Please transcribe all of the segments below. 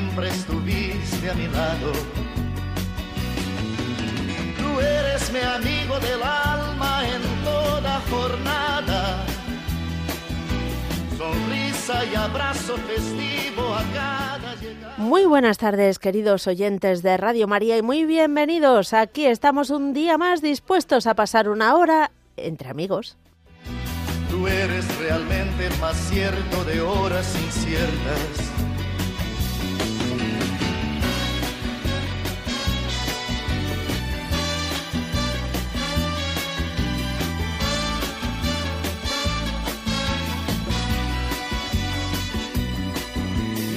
siempre estuviste a mi lado. Tú eres mi amigo del alma en toda jornada. Sonrisa y abrazo festivo a cada llegada. Muy buenas tardes, queridos oyentes de Radio María, y muy bienvenidos. Aquí estamos un día más dispuestos a pasar una hora entre amigos. Tú eres realmente más cierto de horas inciertas.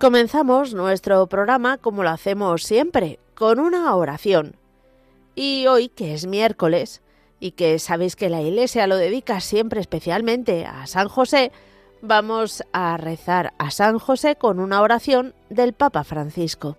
Comenzamos nuestro programa como lo hacemos siempre, con una oración. Y hoy, que es miércoles, y que sabéis que la Iglesia lo dedica siempre especialmente a San José, vamos a rezar a San José con una oración del Papa Francisco.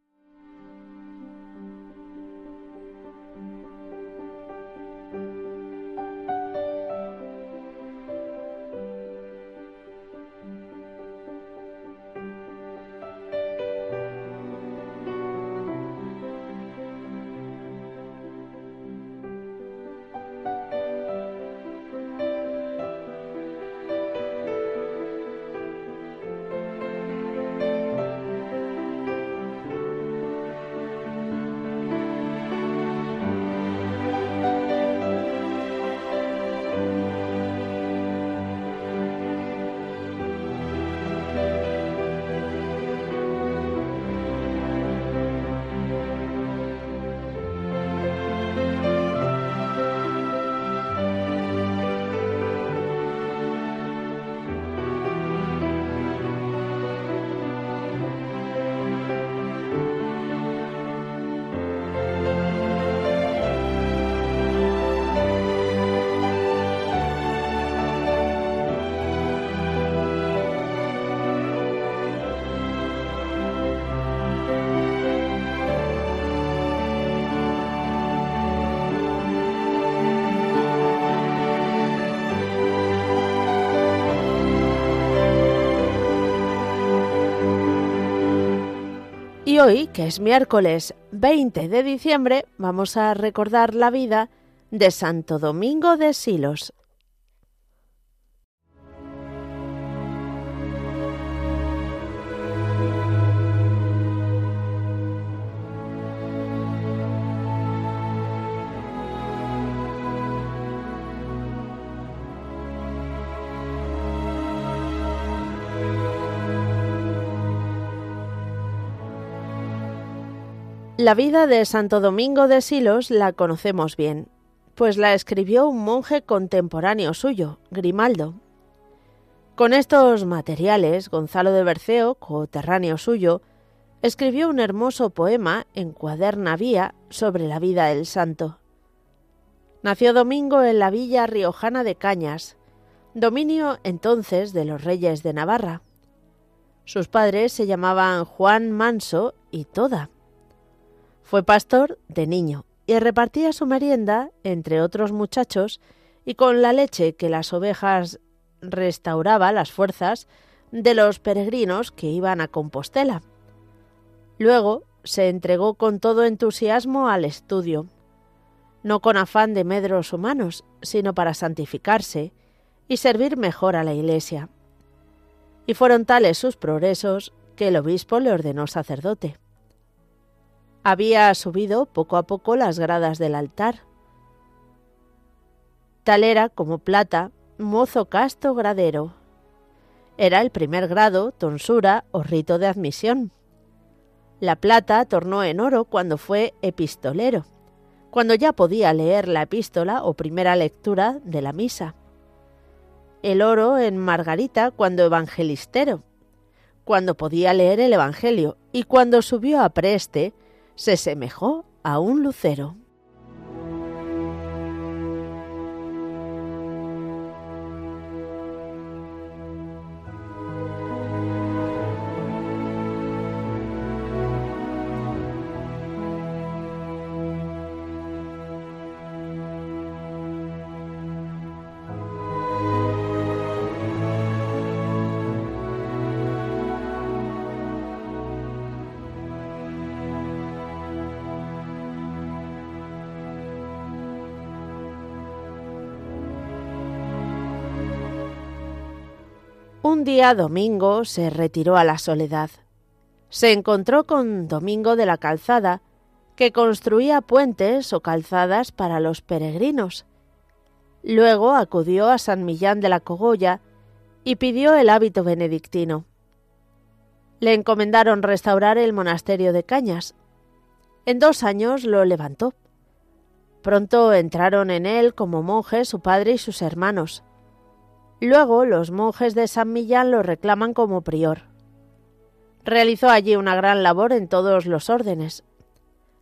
Hoy, que es miércoles 20 de diciembre, vamos a recordar la vida de Santo Domingo de Silos. La vida de Santo Domingo de Silos la conocemos bien, pues la escribió un monje contemporáneo suyo, Grimaldo. Con estos materiales, Gonzalo de Berceo, coterráneo suyo, escribió un hermoso poema en cuaderna vía sobre la vida del santo. Nació Domingo en la villa riojana de Cañas, dominio entonces de los reyes de Navarra. Sus padres se llamaban Juan Manso y Toda. Fue pastor de niño y repartía su merienda entre otros muchachos y con la leche que las ovejas restauraba las fuerzas de los peregrinos que iban a Compostela. Luego se entregó con todo entusiasmo al estudio, no con afán de medros humanos, sino para santificarse y servir mejor a la Iglesia. Y fueron tales sus progresos que el obispo le ordenó sacerdote. Había subido poco a poco las gradas del altar. Tal era como plata, mozo casto gradero. Era el primer grado, tonsura o rito de admisión. La plata tornó en oro cuando fue epistolero, cuando ya podía leer la epístola o primera lectura de la misa. El oro en Margarita cuando evangelistero, cuando podía leer el Evangelio, y cuando subió a preste, se semejó a un lucero. Un día Domingo se retiró a la soledad. Se encontró con Domingo de la Calzada, que construía puentes o calzadas para los peregrinos. Luego acudió a San Millán de la Cogolla y pidió el hábito benedictino. Le encomendaron restaurar el monasterio de Cañas. En dos años lo levantó. Pronto entraron en él como monjes su padre y sus hermanos. Luego los monjes de San Millán lo reclaman como prior. Realizó allí una gran labor en todos los órdenes.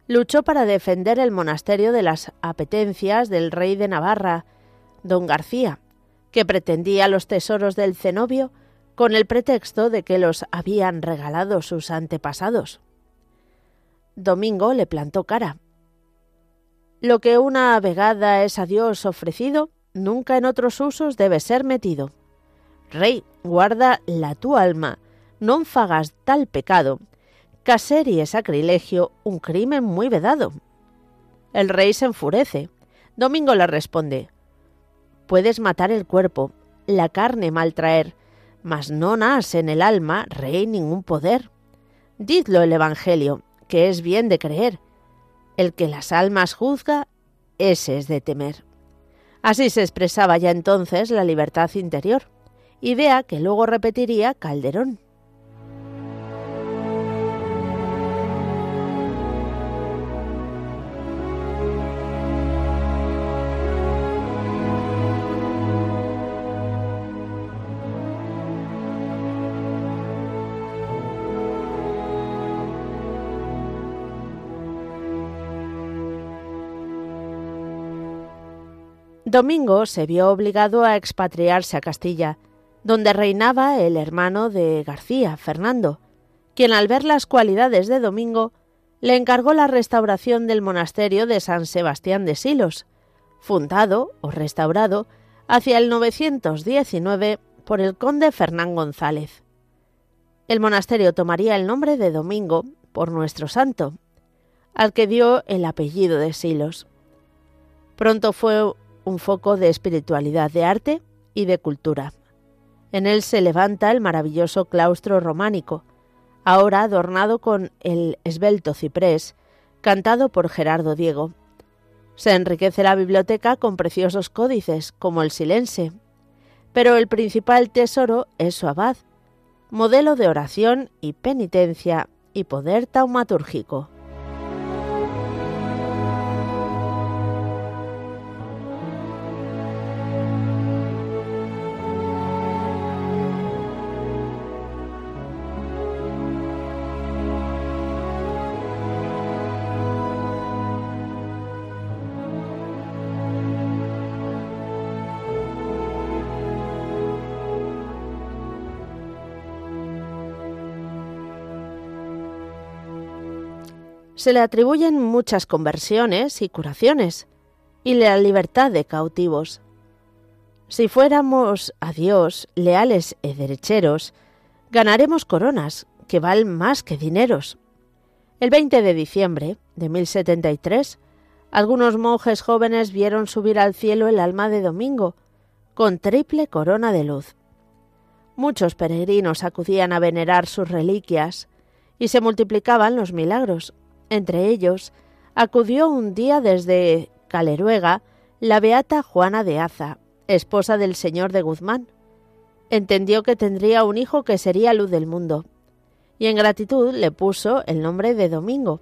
Luchó para defender el monasterio de las apetencias del rey de Navarra, don García, que pretendía los tesoros del cenobio con el pretexto de que los habían regalado sus antepasados. Domingo le plantó cara. Lo que una vegada es a Dios ofrecido, nunca en otros usos debe ser metido. Rey, guarda la tu alma, non fagas tal pecado, caser y es sacrilegio, un crimen muy vedado. El rey se enfurece. Domingo le responde, Puedes matar el cuerpo, la carne maltraer, mas no nas en el alma, rey, ningún poder. Didlo el Evangelio, que es bien de creer. El que las almas juzga, ese es de temer. Así se expresaba ya entonces la libertad interior, idea que luego repetiría Calderón. Domingo se vio obligado a expatriarse a Castilla, donde reinaba el hermano de García, Fernando, quien al ver las cualidades de Domingo le encargó la restauración del monasterio de San Sebastián de Silos, fundado o restaurado hacia el 919 por el conde Fernán González. El monasterio tomaría el nombre de Domingo por nuestro santo, al que dio el apellido de Silos. Pronto fue un foco de espiritualidad, de arte y de cultura. En él se levanta el maravilloso claustro románico, ahora adornado con el esbelto ciprés, cantado por Gerardo Diego. Se enriquece la biblioteca con preciosos códices, como el silense, pero el principal tesoro es su abad, modelo de oración y penitencia y poder taumatúrgico. Se le atribuyen muchas conversiones y curaciones, y la libertad de cautivos. Si fuéramos a Dios leales y derecheros, ganaremos coronas que valen más que dineros. El 20 de diciembre de 1073, algunos monjes jóvenes vieron subir al cielo el alma de Domingo, con triple corona de luz. Muchos peregrinos acudían a venerar sus reliquias y se multiplicaban los milagros. Entre ellos, acudió un día desde Caleruega la beata Juana de Aza, esposa del señor de Guzmán. Entendió que tendría un hijo que sería luz del mundo, y en gratitud le puso el nombre de Domingo.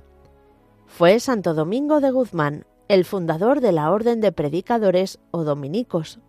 Fue Santo Domingo de Guzmán, el fundador de la Orden de Predicadores o Dominicos.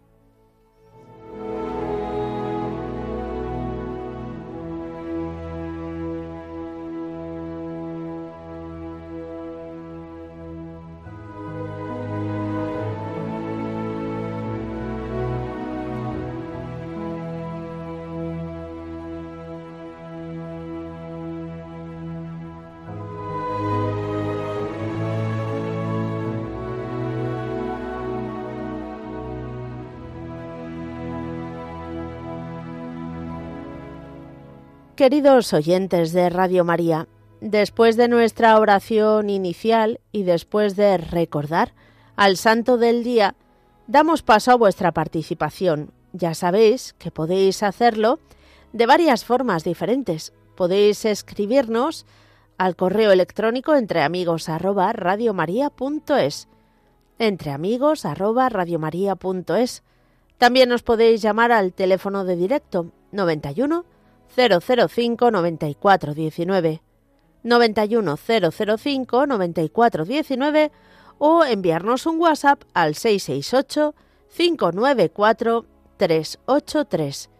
Queridos oyentes de Radio María, después de nuestra oración inicial y después de recordar al Santo del Día, damos paso a vuestra participación. Ya sabéis que podéis hacerlo de varias formas diferentes. Podéis escribirnos al correo electrónico entre amigos arroba entre amigos arroba También os podéis llamar al teléfono de directo 91 005 94 19 91 005 94 19 o enviarnos un WhatsApp al 668 594 383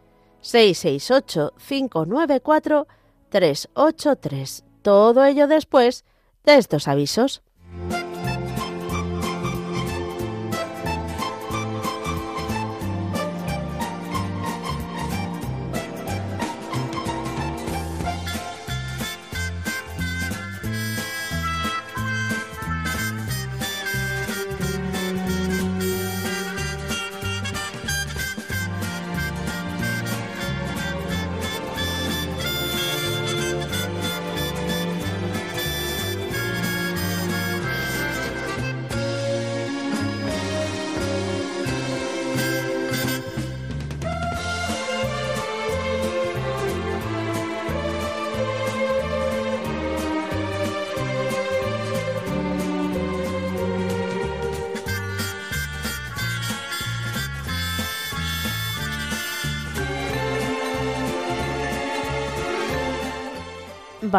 668 594 383 todo ello después de estos avisos.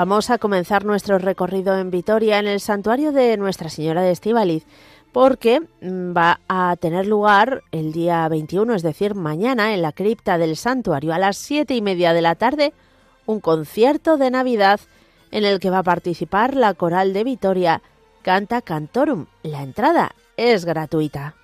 Vamos a comenzar nuestro recorrido en Vitoria, en el santuario de Nuestra Señora de Estíbaliz, porque mm, va a tener lugar el día 21, es decir, mañana, en la cripta del santuario, a las siete y media de la tarde, un concierto de Navidad en el que va a participar la coral de Vitoria Canta Cantorum. La entrada es gratuita.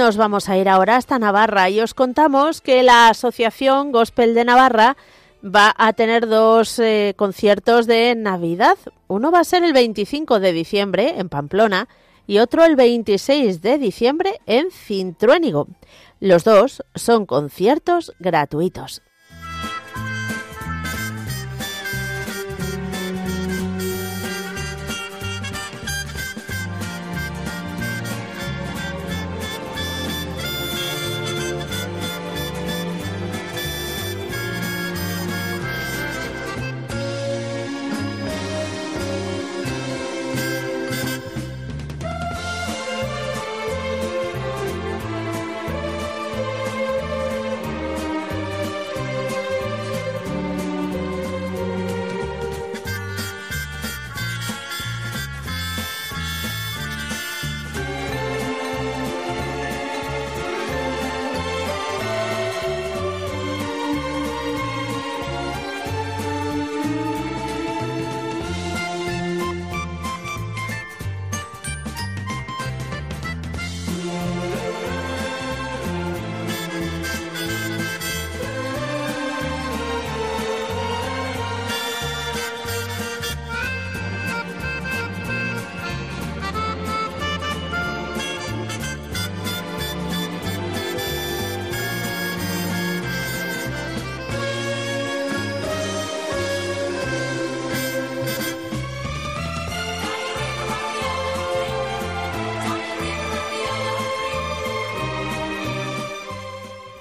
Nos vamos a ir ahora hasta Navarra y os contamos que la Asociación Gospel de Navarra va a tener dos eh, conciertos de Navidad. Uno va a ser el 25 de diciembre en Pamplona y otro el 26 de diciembre en Cintruénigo. Los dos son conciertos gratuitos.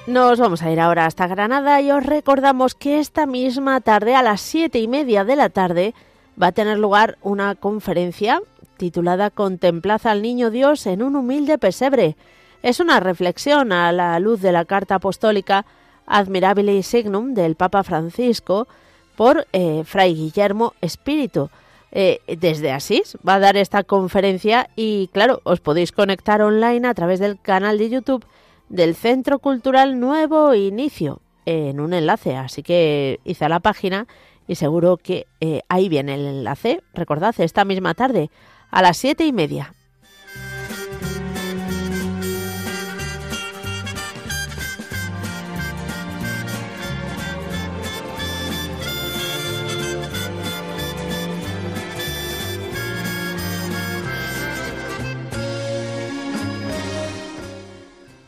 Nos vamos a ir ahora hasta Granada y os recordamos que esta misma tarde, a las siete y media de la tarde, va a tener lugar una conferencia titulada Contemplad al Niño Dios en un humilde pesebre. Es una reflexión a la luz de la carta apostólica Admirabile Signum del Papa Francisco por eh, Fray Guillermo Espíritu. Eh, desde Asís va a dar esta conferencia y claro, os podéis conectar online a través del canal de YouTube del Centro Cultural Nuevo Inicio en un enlace. Así que hice la página y seguro que eh, ahí viene el enlace. Recordad, esta misma tarde a las siete y media.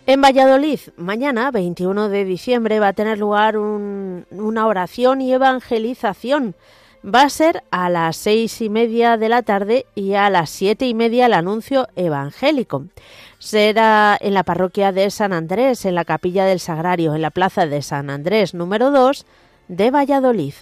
En Valladolid, mañana, 21 de diciembre, va a tener lugar una oración y evangelización. Va a ser a las seis y media de la tarde y a las siete y media el anuncio evangélico. Será en la parroquia de San Andrés, en la capilla del Sagrario, en la plaza de San Andrés número 2 de Valladolid.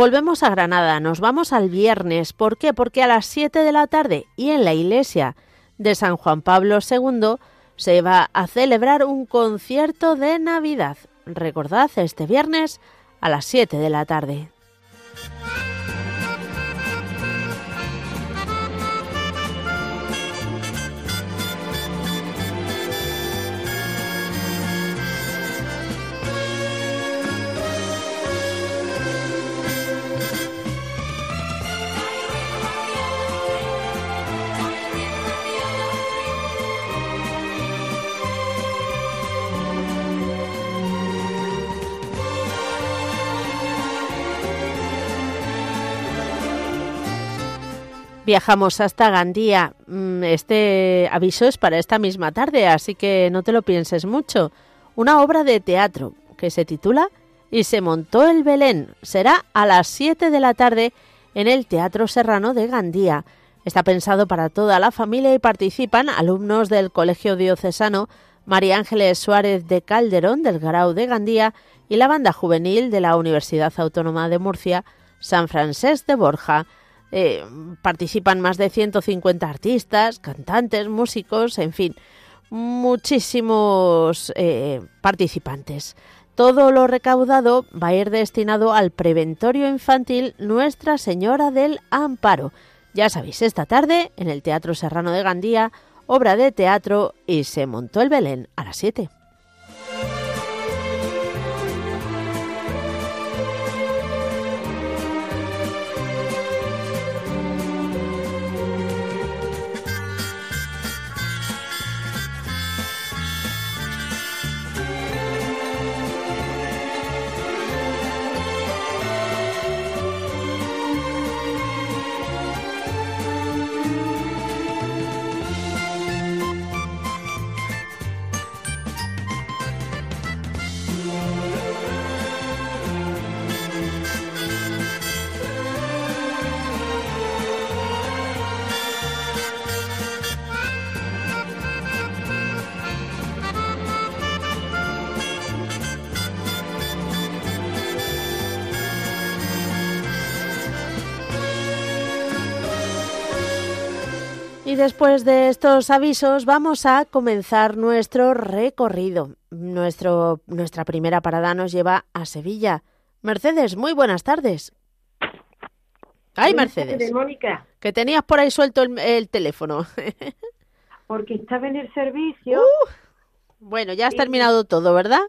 Volvemos a Granada, nos vamos al viernes. ¿Por qué? Porque a las 7 de la tarde y en la iglesia de San Juan Pablo II se va a celebrar un concierto de Navidad. Recordad, este viernes a las 7 de la tarde. Viajamos hasta Gandía. Mm, este aviso es para esta misma tarde, así que no te lo pienses mucho. Una obra de teatro que se titula Y se montó el Belén. Será a las 7 de la tarde en el Teatro Serrano de Gandía. Está pensado para toda la familia y participan alumnos del Colegio Diocesano María Ángeles Suárez de Calderón del Grau de Gandía y la banda juvenil de la Universidad Autónoma de Murcia San Francés de Borja. Eh, participan más de 150 artistas, cantantes, músicos, en fin, muchísimos eh, participantes. Todo lo recaudado va a ir destinado al preventorio infantil Nuestra Señora del Amparo. Ya sabéis, esta tarde en el Teatro Serrano de Gandía, obra de teatro y se montó el Belén a las 7. Después de estos avisos vamos a comenzar nuestro recorrido. Nuestro, nuestra primera parada nos lleva a Sevilla. Mercedes, muy buenas tardes. Ay, Mercedes. Mónica. Que tenías por ahí suelto el, teléfono. Porque estaba en el servicio. Uh, bueno, ya has terminado todo, ¿verdad?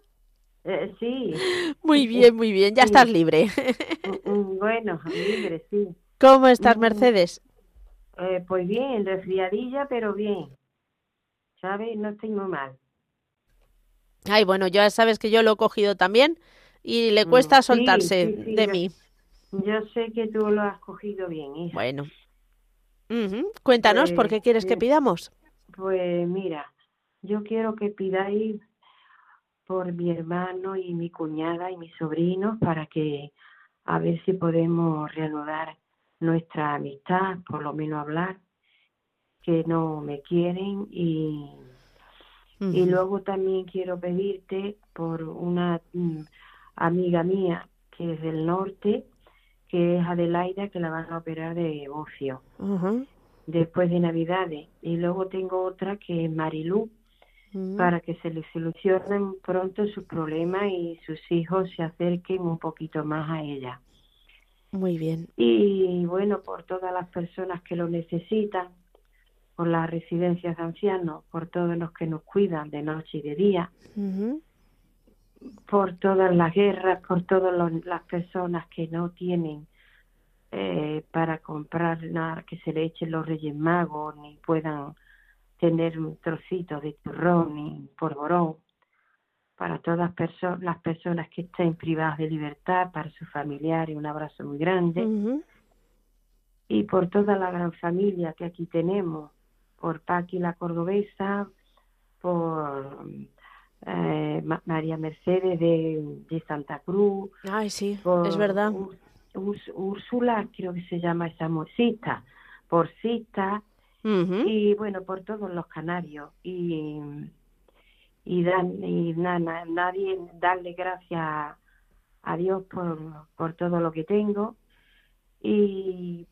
Eh, sí. Muy bien, muy bien. Ya estás libre. Mm, mm, bueno, libre, sí. ¿Cómo estás, mm, Mercedes? Eh, pues bien, resfriadilla, pero bien. ¿Sabes? No estoy muy mal. Ay, bueno, ya sabes que yo lo he cogido también y le cuesta soltarse de mí. Yo sé que tú lo has cogido bien, hija. Bueno. Cuéntanos, ¿por qué pues, quieres que pidamos? Pues mira, yo quiero que pidáis por mi hermano y mi cuñada y mis sobrinos para que a ver si podemos reanudar nuestra amistad, por lo menos hablar, que no me quieren y, y luego también quiero pedirte por una mm, amiga mía que es del norte, que es Adelaida, que la van a operar de bocio después de Navidades. Y luego tengo otra que es Marilú, para que se le solucionen pronto sus problemas y sus hijos se acerquen un poquito más a ella. Muy bien. Y bueno, por todas las personas que lo necesitan, por las residencias de ancianos, por todos los que nos cuidan de noche y de día, por todas las guerras, por todas las personas que no tienen eh, para comprar nada que se le echen los Reyes Magos, ni puedan tener un trocito de turrón ni porborón, para todas las personas que estén privadas de libertad, para sus familiares, un abrazo muy grande. Y por toda la gran familia que aquí tenemos, por Paqui la Cordobesa, por eh, María Mercedes de, Santa Cruz. Ay, sí, es verdad. Úrsula, creo que se llama esa musita, por Cita, y bueno, por todos los canarios. Y y, dan, y nada, nadie darle gracias a Dios por, por todo lo que tengo. Y,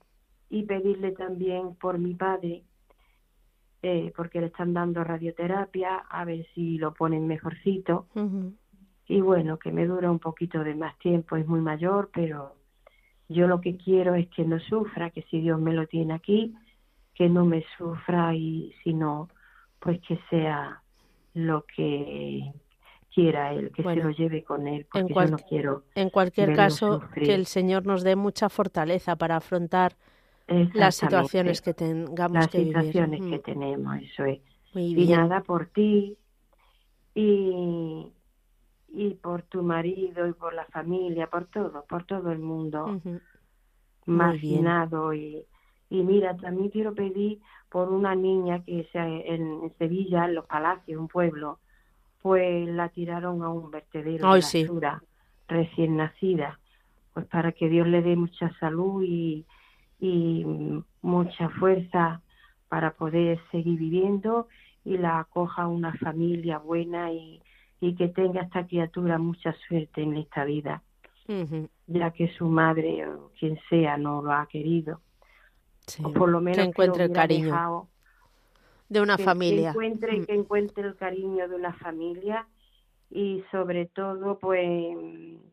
y pedirle también por mi padre eh, porque le están dando radioterapia a ver si lo ponen mejorcito. Y bueno que me dura un poquito de más tiempo es muy mayor pero yo lo que quiero es que no sufra que si Dios me lo tiene aquí que no me sufra y si no pues que sea lo que quiera él, que se lo lleve con él, porque yo no quiero. En cualquier caso, que el Señor nos dé mucha fortaleza para afrontar las situaciones que tengamos las que situaciones que tenemos, eso es. y nada por ti y y por tu marido y por la familia, por todo, por todo el mundo. Marginado y y mira, también quiero pedir por una niña que sea en, Sevilla, en los Palacios, un pueblo, pues la tiraron a un vertedero de basura recién nacida, pues para que Dios le dé mucha salud y, y mucha fuerza para poder seguir viviendo y la acoja una familia buena y, y que tenga esta criatura mucha suerte en esta vida, ya que su madre o quien sea no lo ha querido o por lo menos que encuentre el cariño de una familia. Que encuentre, mm. que encuentre el cariño de una familia y sobre todo pues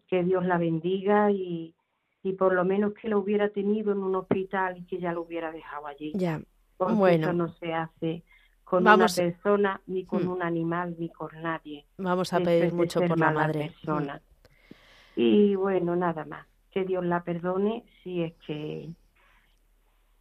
que Dios la bendiga y, y por lo menos que lo hubiera tenido en un hospital y que ya lo hubiera dejado allí. Ya, Porque bueno. eso no se hace con una persona, ni con mm. un animal, ni con nadie. Vamos a pedir mucho por la madre. Persona. Y bueno, nada más. Que Dios la perdone si es que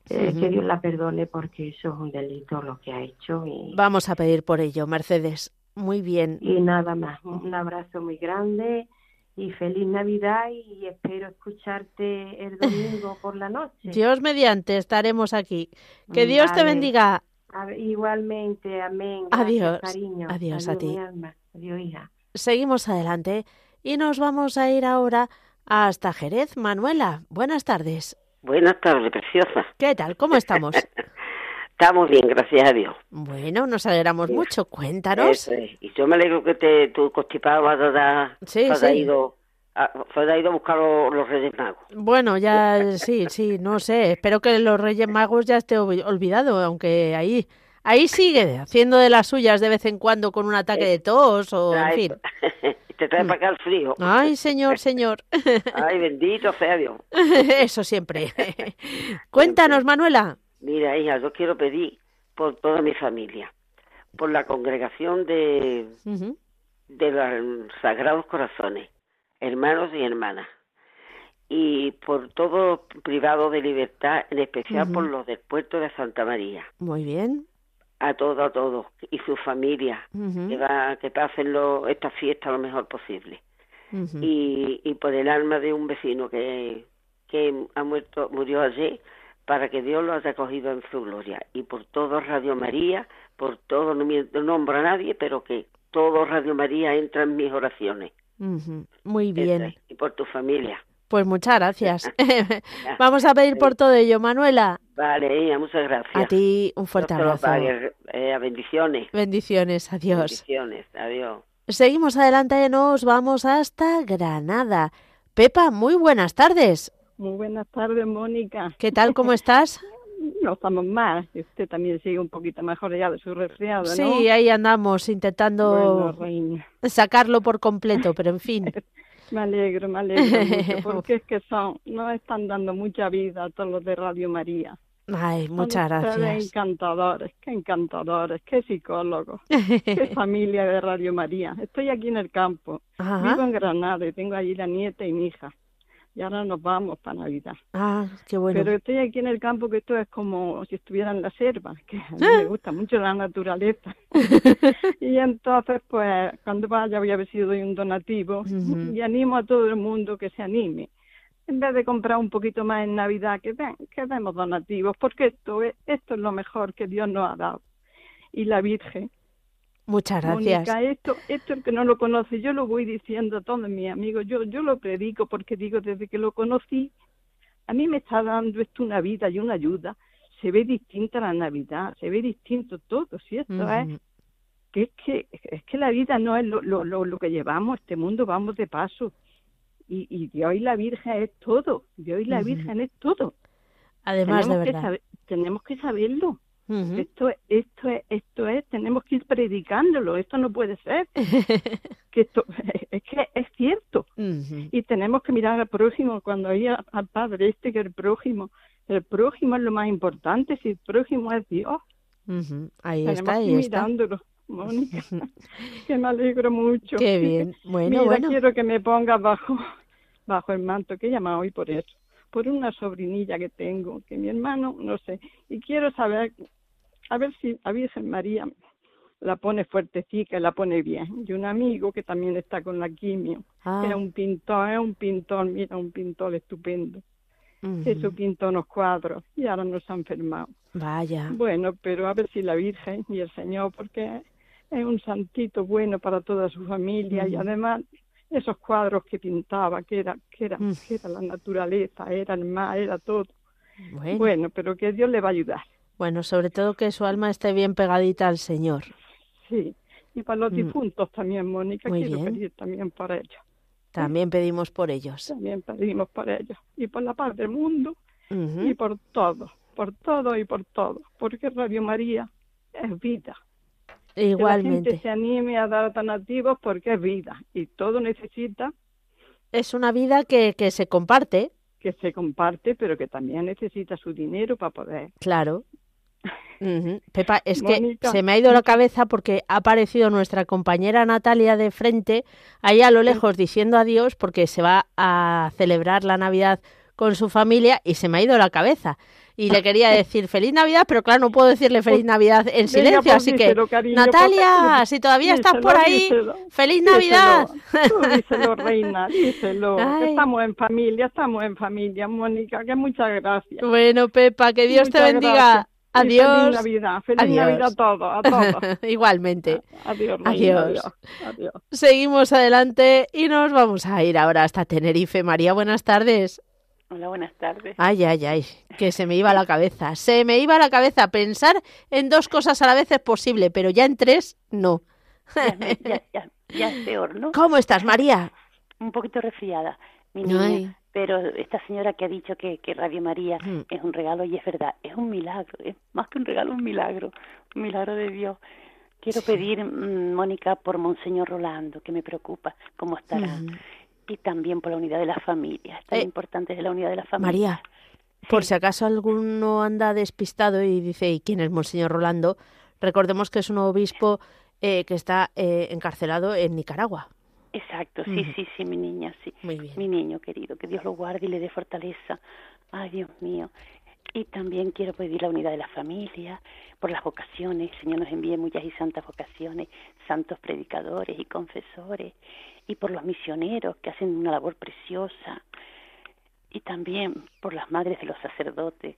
que Dios la perdone porque eso es un delito lo que ha hecho. Y, Vamos a pedir por ello, Mercedes. Muy bien. Y nada más, un abrazo muy grande y feliz Navidad y espero escucharte el domingo por la noche. Dios mediante, estaremos aquí. Que Dios te bendiga. igualmente, amén. Adiós. Cariño. Adiós, a ti. Adiós, hija. Seguimos adelante y nos vamos a ir ahora hasta Jerez. Manuela, buenas tardes. Buenas tardes, preciosa. ¿Qué tal? ¿Cómo estamos? Estamos bien, gracias a Dios. Bueno, nos alegramos mucho. Cuéntanos. Y yo me alegro que te, tu constipado has, sí, sí. ido a, ido a buscar los, Reyes Magos. Bueno, ya sí, sí, no sé. Espero que los Reyes Magos ya esté olvidado, aunque ahí ahí sigue haciendo de las suyas de vez en cuando con un ataque de tos o en fin. te trae para acá el frío. Ay, señor, señor. Ay, bendito sea Dios. Eso siempre. Cuéntanos, Manuela. Mira, hija, yo quiero pedir por toda mi familia, por la congregación de, de los Sagrados Corazones, hermanos y hermanas, y por todo privado de libertad, en especial por los del puerto de Santa María. Muy bien a todos, a todos y su familia que va que pasen lo, esta fiesta lo mejor posible. Y, y por el alma de un vecino que que ha muerto murió ayer para que Dios lo haya cogido en su gloria. Y por todo Radio María por todo no, nombro a nadie pero que todo Radio María entra en mis oraciones. Muy bien. y por tu familia Pues muchas gracias. Vamos a pedir por todo ello, Manuela. Vale, muchas gracias. A ti un fuerte abrazo. Eh, bendiciones. Bendiciones, adiós. Bendiciones, adiós. Seguimos adelante, nos vamos hasta Granada. Pepa, muy buenas tardes. Muy buenas tardes, Mónica. ¿Qué tal? ¿Cómo estás? no estamos mal. Usted también sigue un poquito mejor ya de su resfriado, ¿no? Sí, ahí andamos intentando sacarlo por completo, pero en fin. Me alegro, me alegro mucho, porque es que son, nos están dando mucha vida a todos los de Radio María. Ay, muchas gracias. Qué encantadores, qué encantadores, qué psicólogos, qué familia de Radio María. Estoy aquí en el campo, vivo en Granada y tengo allí la nieta y mi hija y ahora nos vamos para Navidad. Ah, qué bueno. Pero estoy aquí en el campo que esto es como si estuviera en la selva, que a mí me gusta mucho la naturaleza. y entonces, pues, cuando vaya voy a ver si doy un donativo y animo a todo el mundo que se anime. En vez de comprar un poquito más en Navidad, que, ven, que demos donativos, porque esto es, esto es lo mejor que Dios nos ha dado. Y la Virgen, Muchas gracias. Mónica, esto, esto el que no lo conoce, yo lo voy diciendo a todos mis amigos, yo, yo lo predico porque digo, desde que lo conocí, a mí me está dando esto una vida y una ayuda. Se ve distinta la Navidad, se ve distinto todo, ¿cierto? es que es que es que la vida no es lo, lo, lo, que llevamos, este mundo vamos de paso. Y, y Dios y la Virgen es todo, Dios y la Virgen es todo. Además, tenemos de verdad. Que tenemos que saberlo. Esto, esto, es, esto es, tenemos que ir predicándolo, esto no puede ser. que esto, es que es cierto. Y tenemos que mirar al prójimo cuando hay al Padre este que el prójimo, el prójimo es lo más importante, si el prójimo es Dios. Ahí está, ahí mirándolo. Mónica, que me alegro mucho. Qué bien. Bueno, Mira, bueno. quiero que me pongas bajo, bajo el manto, que he llamado hoy por eso por una sobrinilla que tengo, que mi hermano, no sé, y quiero saber, a ver si a Virgen María la pone fuertecita, la pone bien. Y un amigo que también está con la quimio, ah. era un pintor, es un pintor, mira, un pintor estupendo. Eso pintó unos cuadros y ahora nos ha enfermado. Vaya. Bueno, pero a ver si la Virgen y el Señor, porque es un santito bueno para toda su familia y además esos cuadros que pintaba, que era, que era, mm. que era la naturaleza, era el mar, era todo. Bueno. pero que Dios le va a ayudar. Bueno, sobre todo que su alma esté bien pegadita al Señor. Sí, y para los mm. difuntos también, Mónica, quiero pedir también por ellos. También pedimos por ellos. También pedimos por ellos. Y por la paz del mundo y por todo, por todo y por todo. Porque Radio María es vida. Igualmente. Que la gente se anime a dar donativos porque es vida y todo necesita. Es una vida que, que se comparte. Que se comparte, pero que también necesita su dinero para poder. Claro. Pepa, es que se me ha ido la cabeza porque ha aparecido nuestra compañera Natalia de frente, ahí a lo lejos, diciendo adiós porque se va a celebrar la Navidad con su familia y se me ha ido la cabeza y le quería decir feliz Navidad, pero claro, no puedo decirle feliz pues, Navidad en silencio, pues así que Natalia, si todavía estás por ahí, feliz Navidad. Díselo, reina, díselo. Estamos en familia, estamos en familia, Mónica, que muchas gracias. Bueno, Pepa, que Dios te bendiga. Adiós. feliz Navidad, feliz Navidad a todos, a todos. Igualmente. Adiós, adiós. adiós. Seguimos adelante y nos vamos a ir ahora hasta Tenerife. María, buenas tardes. Hola, buenas tardes. Ay, ay, ay, que se me iba a la cabeza. Se me iba a la cabeza. Pensar en dos cosas a la vez es posible, pero ya en tres, no. Ya, ya, ya, es peor, ¿no? ¿Cómo estás, María? Un poquito resfriada, mi niña. Pero esta señora que ha dicho que, que Radio María mm. es un regalo, y es verdad, es un milagro, es más que un regalo, un milagro, un milagro de Dios. Quiero pedir, mm, Mónica, por Monseñor Rolando, que me preocupa cómo estará. Mm y también por la unidad de la familia. Es tan eh, importante es la unidad de la familia. María, por si acaso alguno anda despistado y dice, ¿y quién es Monseñor Rolando? Recordemos que es un obispo eh, que está eh, encarcelado en Nicaragua. Exacto, sí, sí, sí, mi niña, sí. Muy bien. Mi niño querido, que Dios lo guarde y le dé fortaleza. Ay, Dios mío. Y también quiero pedir la unidad de la familia, por las vocaciones. Señor nos envíe muchas y santas vocaciones, santos predicadores y confesores, y por los misioneros que hacen una labor preciosa, y también por las madres de los sacerdotes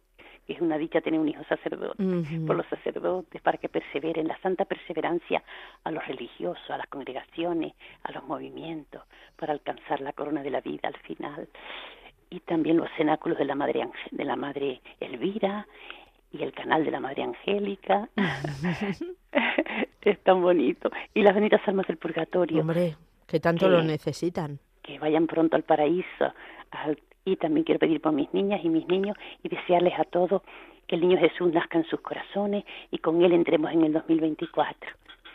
es una dicha tener un hijo sacerdote, por los sacerdotes, para que perseveren la santa perseverancia a los religiosos, a las congregaciones, a los movimientos, para alcanzar la corona de la vida al final. Y también los cenáculos de la Madre, de la Madre Elvira y el canal de la Madre Angélica. es tan bonito. Y las benditas almas del purgatorio. Hombre, que tanto lo necesitan. Que vayan pronto al paraíso. y también quiero pedir por mis niñas y mis niños y desearles a todos que el niño Jesús nazca en sus corazones y con él entremos en el 2024.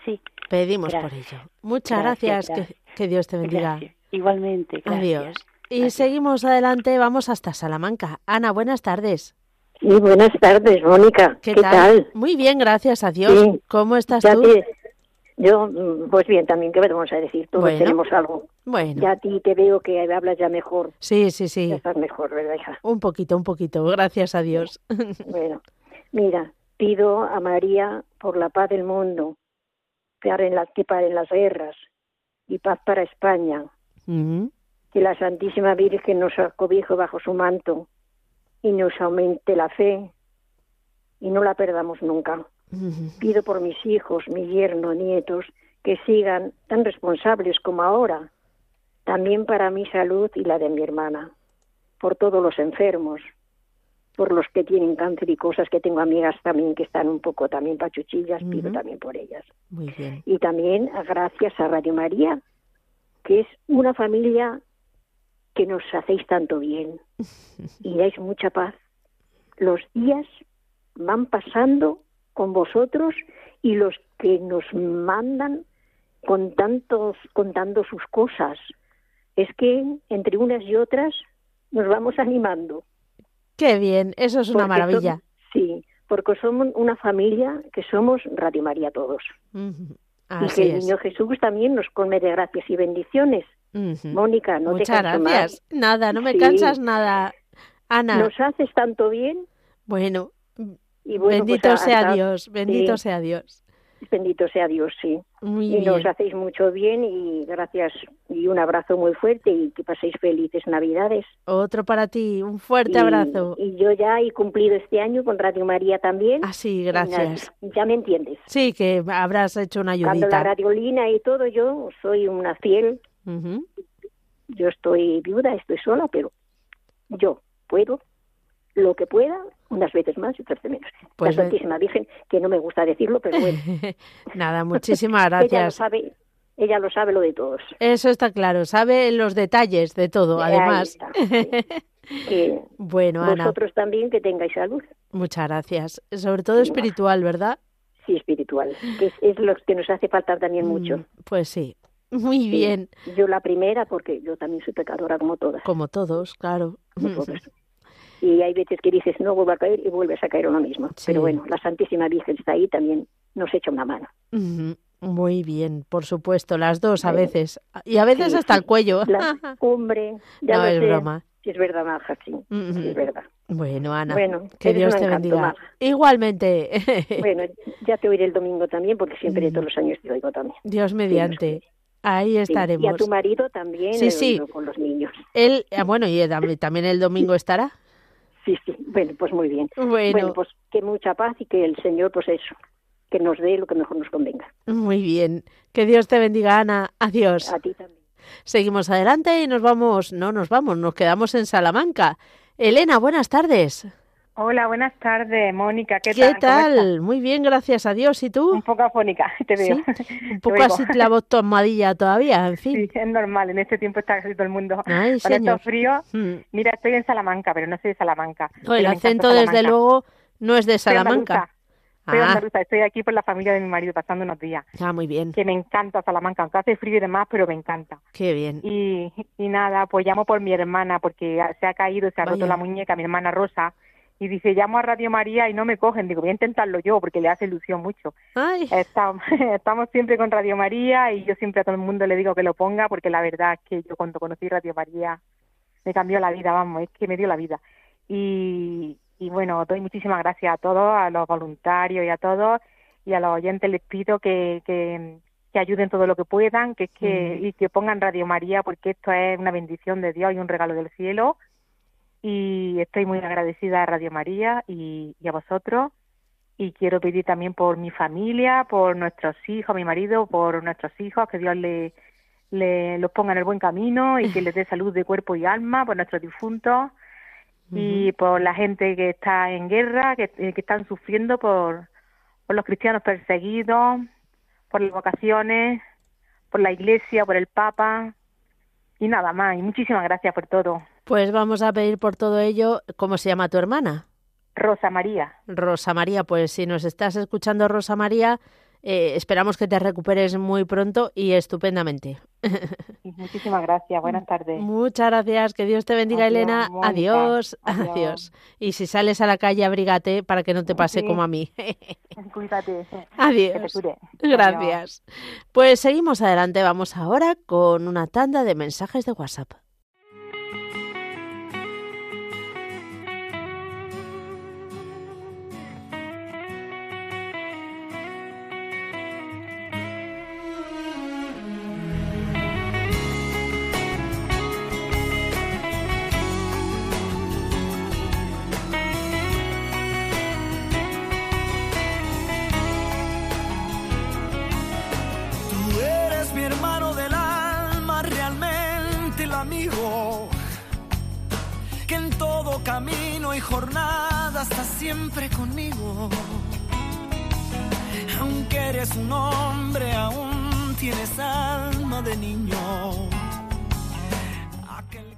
Sí. Pedimos por ello. Muchas gracias. Que, Dios te bendiga. Igualmente. Adiós. Y seguimos adelante, vamos hasta Salamanca. Ana, buenas tardes. Sí, buenas tardes, Mónica. ¿Qué, tal? Muy bien, gracias a Dios. ¿Cómo estás tú? Yo, pues bien, también, ¿qué vamos a decir? Todos tenemos algo. Bueno. Ya a ti te veo que hablas ya mejor. Sí, sí, sí. Ya estás mejor, ¿verdad, hija? Un poquito, un poquito, gracias a Dios. bueno, mira, pido a María por la paz del mundo, que paren las, que paren las guerras y paz para España. Que la Santísima Virgen nos acobije bajo su manto y nos aumente la fe y no la perdamos nunca. Pido por mis hijos, mi yerno, nietos, que sigan tan responsables como ahora, también para mi salud y la de mi hermana, por todos los enfermos, por los que tienen cáncer y cosas, que tengo amigas también que están un poco también pachuchillas, pido también por ellas. Muy bien. Y también gracias a Radio María, que es una familia que nos hacéis tanto bien y dais mucha paz. Los días van pasando con vosotros y los que nos mandan con tantos, contando sus cosas. Es que entre unas y otras nos vamos animando. Qué bien, eso es una maravilla. sí, porque somos una familia que somos Radio María todos. y que el niño Jesús también nos come de gracias y bendiciones. Mónica, no Muchas te gracias. Nada, no me cansas nada. Ana. Nos haces tanto bien. Bueno, y pues bendito sea Dios, bendito sea Dios. Bendito sea Dios, sí. Muy y nos hacéis mucho bien y gracias y un abrazo muy fuerte y que paséis felices Navidades. Otro para ti, un fuerte abrazo. Y yo ya he cumplido este año con Radio María también. Ah, sí, gracias. Ya, me entiendes. Sí, que habrás hecho una ayudita. Cuando la radiolina y todo, yo soy una fiel. Yo estoy viuda, estoy sola, pero yo puedo lo que pueda, unas veces más y otras menos. Pues la Santísima Virgen, que no me gusta decirlo, pero bueno. Nada, muchísimas gracias. ella, lo sabe, ella lo sabe lo de todos. Eso está claro, sabe los detalles de todo, además. bueno, Ana. Vosotros también que tengáis salud. Muchas gracias. Sobre todo espiritual, ¿verdad? Sí, espiritual, que es, lo que nos hace faltar también mucho. Mm, pues sí, muy bien. Yo la primera, porque yo también soy pecadora como todas. Como todos, claro. Y hay veces que dices no vuelvo a caer y vuelves a caer lo mismo. Pero bueno, la Santísima Virgen está ahí también, nos echa una mano. Muy bien, por supuesto, las dos a veces. Y a veces hasta el cuello. hombre, ya no es broma. Si es verdad, Maja, sí, es verdad. Bueno, Ana, que Dios te bendiga. Igualmente. bueno, ya te oiré el domingo también, porque siempre todos los años te oigo también. Dios mediante. Ahí estaremos. y a tu marido también, sí, sí. con los niños. Él, ah, bueno, y también el domingo estará. Sí, sí, bueno, pues muy bien. Bueno. pues que mucha paz y que el Señor, pues eso, que nos dé lo que mejor nos convenga. Muy bien. Que Dios te bendiga, Ana. Adiós. A ti también. Seguimos adelante y nos vamos, no nos vamos, nos quedamos en Salamanca. Elena, buenas tardes. Hola, buenas tardes, Mónica. ¿Qué, tal? ¿Qué tal? Muy bien, gracias a Dios. ¿Y tú? Un poco afónica, te veo. Un poco así la voz tomadilla todavía, en fin. Sí, es normal. En este tiempo está casi todo el mundo Ay, con estos frío. Mm. Mira, estoy en Salamanca, pero no soy de Salamanca. el acento, desde luego, no es de Salamanca. Soy ah. estoy aquí por la familia de mi marido pasando unos días. Ah, muy bien. Que me encanta Salamanca, aunque hace frío y demás, pero me encanta. Qué bien. Y, y nada, pues llamo por mi hermana porque se ha caído, se ha roto la muñeca, mi hermana Rosa, y dice, llamo a Radio María y no me cogen. Digo, voy a intentarlo yo porque le hace ilusión mucho. Estamos, siempre con Radio María y yo siempre a todo el mundo le digo que lo ponga porque la verdad es que yo cuando conocí Radio María me cambió la vida, vamos, es que me dio la vida. Y, y bueno, doy muchísimas gracias a todos, a los voluntarios y a todos y a los oyentes les pido que, que, que ayuden todo lo que puedan, que que y que pongan Radio María porque esto es una bendición de Dios y un regalo del cielo y estoy muy agradecida a Radio María y, a vosotros y quiero pedir también por mi familia, por nuestros hijos, mi marido, por nuestros hijos, que Dios le, le los ponga en el buen camino y que les dé salud de cuerpo y alma, por nuestros difuntos y por la gente que está en guerra, que, eh, que están sufriendo por, por los cristianos perseguidos, por las vocaciones, por la iglesia, por el Papa y nada más. Y muchísimas gracias por todo. Pues vamos a pedir por todo ello, ¿cómo se llama tu hermana? Rosa María. Rosa María, pues si nos estás escuchando, Rosa María, eh, esperamos que te recuperes muy pronto y estupendamente. Muchísimas gracias. Buenas tardes. Muchas gracias. Que Dios te bendiga, Elena. Adiós. Adiós. Y si sales a la calle, abrígate para que no te pase como a mí. Cuídate. Adiós. Gracias. Pues seguimos adelante. Vamos ahora con una tanda de mensajes de WhatsApp.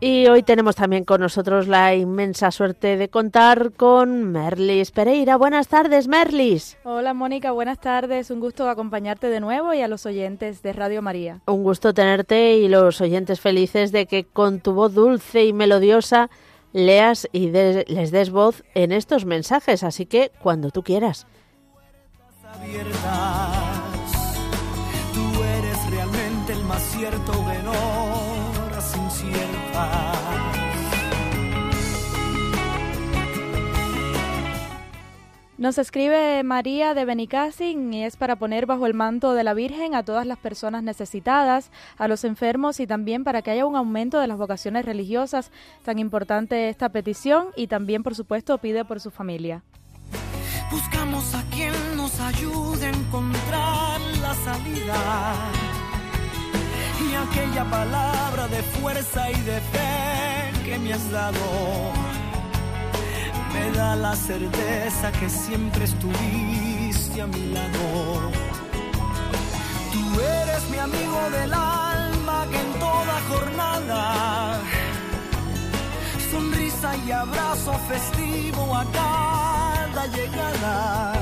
Y hoy tenemos también con nosotros la inmensa suerte de contar con Merlis Pereira. Buenas tardes, Merlis. Hola, Mónica, buenas tardes. Un gusto acompañarte de nuevo y a los oyentes de Radio María. Un gusto tenerte y los oyentes felices de que con tu voz dulce y melodiosa leas y les des voz en estos mensajes, así que cuando tú quieras. Tú eres realmente el más cierto Nos escribe María de Benicassin y es para poner bajo el manto de la Virgen a todas las personas necesitadas, a los enfermos y también para que haya un aumento de las vocaciones religiosas. Tan importante esta petición y también, por supuesto, pide por su familia. Buscamos a quien nos ayude a encontrar la salida y aquella palabra de fuerza y de fe que me has dado me da la certeza que siempre estuviste a mi lado. Tú eres mi amigo del alma que en toda jornada, sonrisa y abrazo festivo a cada llegada,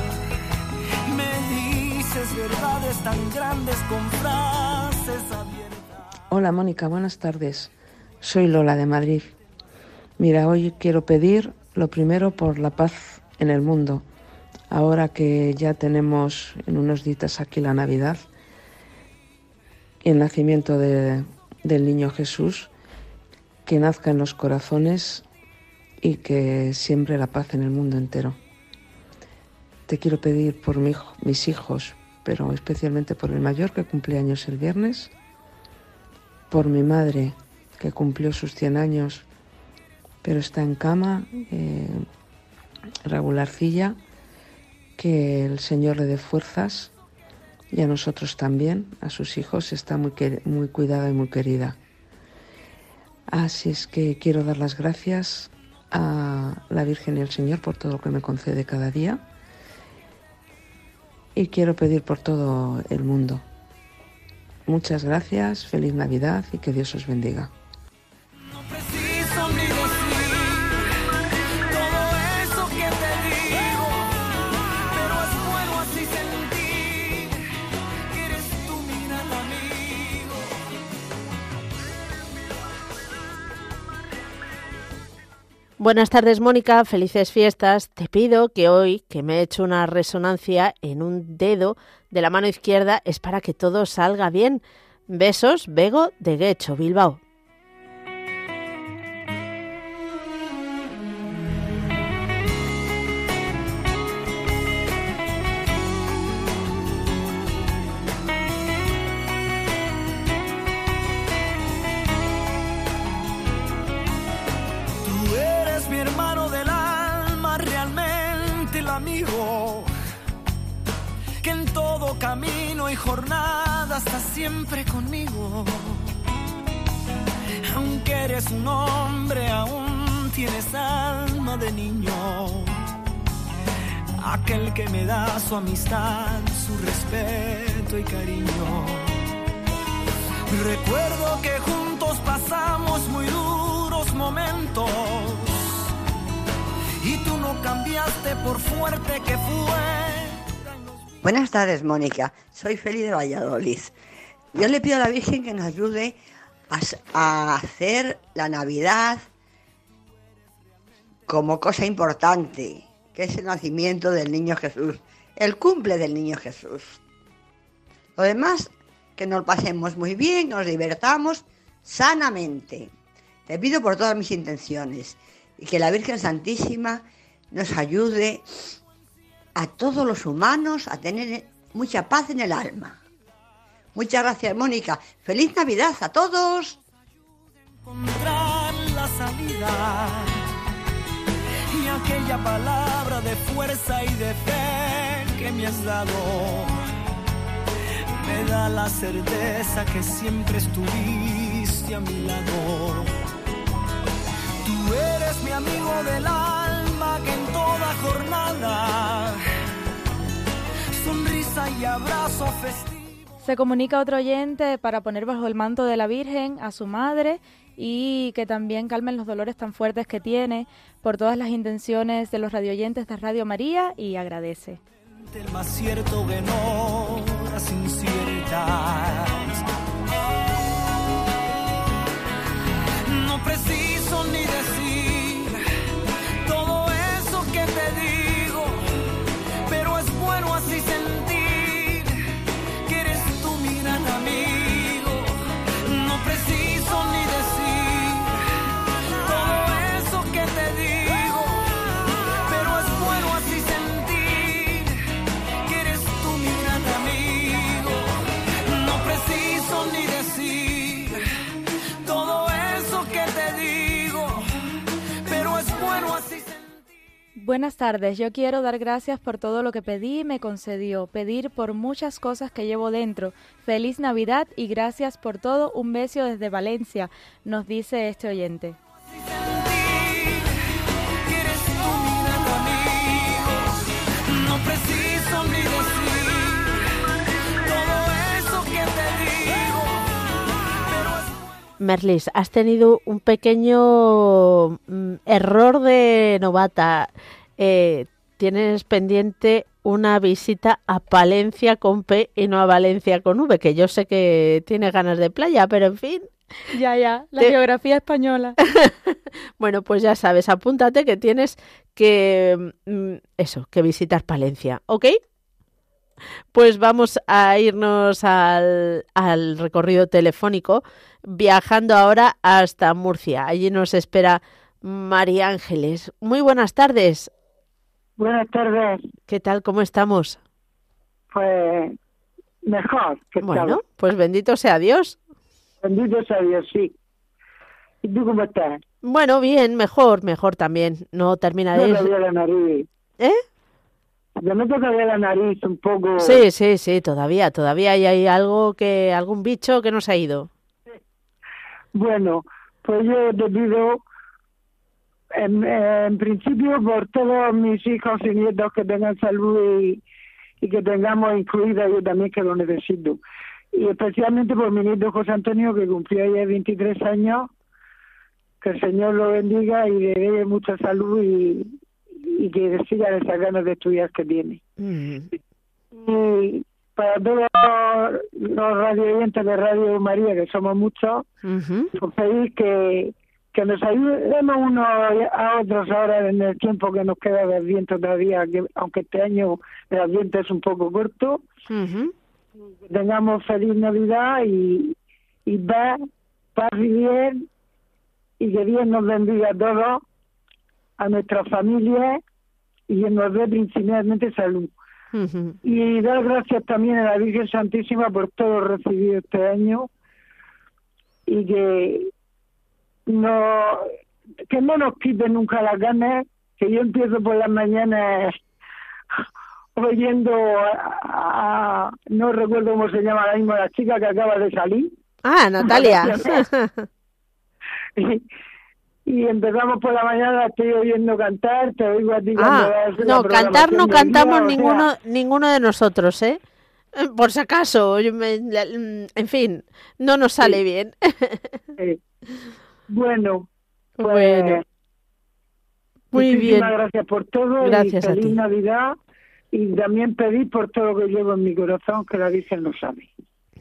me dices verdades tan grandes con frases abiertas. Hola Mónica, buenas tardes. Soy Lola de Madrid. Mira, hoy quiero pedir lo primero por la paz en el mundo. Ahora que ya tenemos en unos días aquí la Navidad y el nacimiento del niño Jesús, que nazca en los corazones y que siembre la paz en el mundo entero. Te quiero pedir por mis hijos, pero especialmente por el mayor que cumple años el viernes, por mi madre que cumplió sus 100 años pero está en cama, eh, regularcilla, que el Señor le dé fuerzas y a nosotros también, a sus hijos, está muy, muy cuidada y muy querida. Así es que quiero dar las gracias a la Virgen y al Señor por todo lo que me concede cada día y quiero pedir por todo el mundo. Muchas gracias, feliz Navidad y que Dios os bendiga. Buenas tardes, Mónica. Felices fiestas. Te pido que hoy, que me he hecho una resonancia en un dedo de la mano izquierda, es para que todo salga bien. Besos, Bego de Guecho, Bilbao. Siempre conmigo. Aunque eres un hombre, aún tienes alma de niño. Aquel que me da su amistad, su respeto y cariño. Recuerdo que juntos pasamos muy duros momentos. Y tú no cambiaste por fuerte que fue Buenas tardes, Mónica. Soy Feli de Valladolid. Yo le pido a la Virgen que nos ayude a, hacer la Navidad como cosa importante, que es el nacimiento del niño Jesús, el cumple del niño Jesús. Lo demás, que nos pasemos muy bien, nos divertamos sanamente. Te pido por todas mis intenciones y que la Virgen Santísima nos ayude a todos los humanos a tener mucha paz en el alma. Muchas gracias, Mónica. Feliz Navidad a todos. Encontrar la salida y aquella palabra de fuerza y de fe que me has dado me da la certeza que siempre estuviste a mi lado. Tú eres mi amigo del alma que en toda jornada sonrisa y abrazo festivo. Se comunica otro oyente para poner bajo el manto de la Virgen a su madre y que también calmen los dolores tan fuertes que tiene por todas las intenciones de los radioyentes de Radio María y agradece. El más cierto que no, No preciso ni decir todo eso que te digo, pero es bueno así sentir Buenas tardes, yo quiero dar gracias por todo lo que pedí y me concedió, pedir por muchas cosas que llevo dentro. Feliz Navidad y gracias por todo. Un beso desde Valencia, nos dice este oyente. Merlis, has tenido un pequeño mm, error de novata. Eh, tienes pendiente una visita a Palencia con P y no a Valencia con V, que yo sé que tiene ganas de playa, pero en fin. Ya, ya, la Te- geografía española. Bueno, pues ya sabes, apúntate que tienes que mm, eso, que visitar Palencia, ¿ok? Pues vamos a irnos al, al recorrido telefónico, viajando ahora hasta Murcia. Allí nos espera María Ángeles. Muy buenas tardes. Buenas tardes. ¿Qué tal? ¿Cómo estamos? Pues mejor que Bueno, estaba. pues bendito sea Dios. Bendito sea Dios, sí. ¿Y tú cómo estás? Bueno, bien, mejor, mejor también. No terminaré. No todavía la nariz. ¿Eh? Yo me todavía la nariz un poco. Sí, sí, sí, todavía, todavía hay, hay algo que, algún bicho que nos ha ido. Bueno, pues yo te pido, en, en principio, por todos mis hijos y nietos que tengan salud y, y que tengamos incluida yo también que lo necesito. Y especialmente por mi nieto José Antonio, que cumplió ayer 23 años, que el Señor lo bendiga y le dé mucha salud y, y que siga esas ganas de estudiar que tiene. Mm. Y para todos los radio oyentes de Radio María, que somos muchos, Ujú. os pedir que, que nos ayudemos unos a otros ahora en el tiempo que nos queda de Adviento todavía, que aunque este año el Adviento es un poco corto, Ujú. que tengamos feliz Navidad y, y paz, paz y bien, y que Dios nos bendiga a todos, a nuestras familias, y que nos dé principalmente salud. Y dar gracias también a la Virgen Santísima por todo recibido este año y que no que no nos quiten nunca las ganas, que yo empiezo por las mañanas oyendo a, no recuerdo cómo se llama la misma la chica que acaba de salir. Ah, Natalia. y, empezamos por la mañana, estoy oyendo cantar, te oigo a ti ah, No, cantar no cantamos ninguno, ninguno de nosotros, ¿eh? Por si acaso, en fin, no nos sale bien. Bueno, pues, bueno. Muy bien. gracias por todo gracias y feliz Navidad y también pedir por todo lo que llevo en mi corazón que la Virgen lo sabe.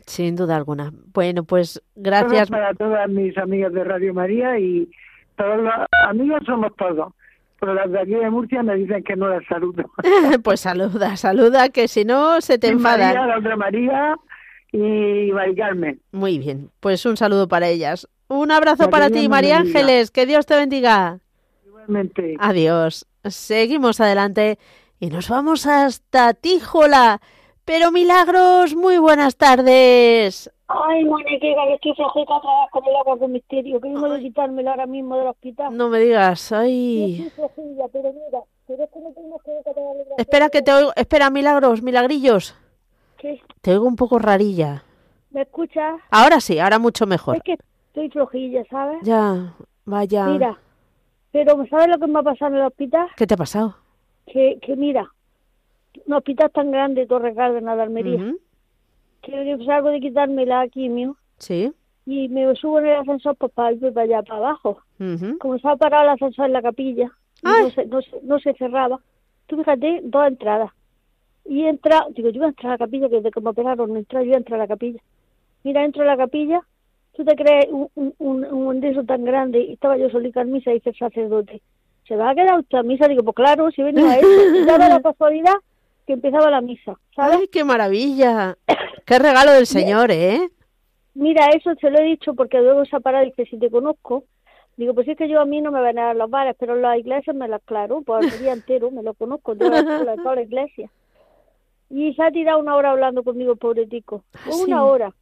Sin duda alguna. Bueno, pues gracias. para todas mis amigas de Radio María y todos los amigos somos todos. Pero las de aquí de Murcia me dicen que no las saludo. pues saluda, saluda, que si no se te enfadan. María, la otra María y María Muy bien, pues un saludo para ellas. Un abrazo para ti, María Ángeles. Que Dios te bendiga. Igualmente. Adiós. Seguimos adelante y nos vamos hasta Tíjola. Pero Milagros, muy buenas tardes. Ay, Moniquita, que estoy flojita otra vez con el agua con misterio, que vengo de ahora mismo del hospital. No me digas, ay. Estoy flojilla, pero mira, pero es que no tenemos que Espera que te oigo, espera, Milagros, Milagrillos. ¿Qué? Te oigo un poco rarilla. ¿Me escuchas? Ahora sí, ahora mucho mejor. Es que estoy flojilla, ¿sabes? Ya, vaya. Mira, pero ¿sabes lo que me ha pasado en el hospital? ¿Qué te ha pasado? Que, que mira, un hospital tan grande, Torre Cárdenas de Almería, que yo salgo de quitarme la quimio. Sí. Y me subo en el ascensor pues, para ir para allá, para abajo. Como estaba parado el ascensor en la capilla, no se, no, se, no se cerraba. Tú fíjate, dos entradas. Y entra, digo, yo voy a entrar a la capilla, que de como pegaron, entrar, yo voy a entrar a la capilla. Mira, entro a la capilla ¿Tú te crees un, un, un, un tan grande? Y estaba yo solita en misa y dice el sacerdote, ¿se va a quedar usted a misa? Digo, pues claro, si venía a eso. Y daba la casualidad que empezaba la misa, ¿sabes? ¡Ay, qué maravilla! ¡Qué regalo del Señor, eh! Mira, eso se lo he dicho porque luego se ha parado y dice, si te conozco, digo, pues es que yo a mí no me van a dar los bares, pero las iglesias me las claro, por el día entero me lo conozco, yo la, toda la iglesia. Y se ha tirado una hora hablando conmigo, pobre tico. ¿Ah, una hora.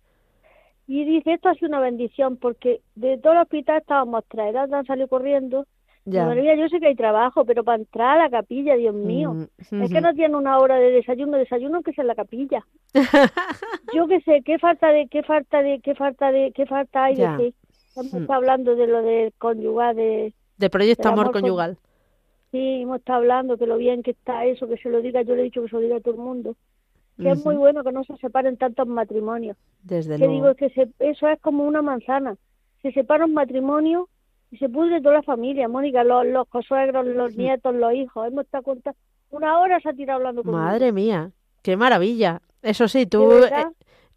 Y dice, esto ha sido una bendición porque de todo el hospital estábamos tres, han salido corriendo. Ya. yo sé que hay trabajo, pero para entrar a la capilla, Dios mío, mm, es que no tiene una hora de desayuno, desayuno que es en la capilla. yo qué sé, qué falta de, qué falta de, qué falta de, qué falta hay de qué. Hemos mm. hablando de lo del conyugal, de... De proyecto amor, conyugal. Sí, hemos estado hablando que lo bien que está eso, que se lo diga, yo le he dicho que se lo diga a todo el mundo que es muy bueno que no se separen tantos matrimonios. Desde que digo que eso es como una manzana. Se separa un matrimonio y se pudre toda la familia. Mónica, los, los consuegros, los nietos, los hijos. Hemos estado contando. Una hora se ha tirado hablando conmigo. Madre mía, qué maravilla. Eso sí, tú eh,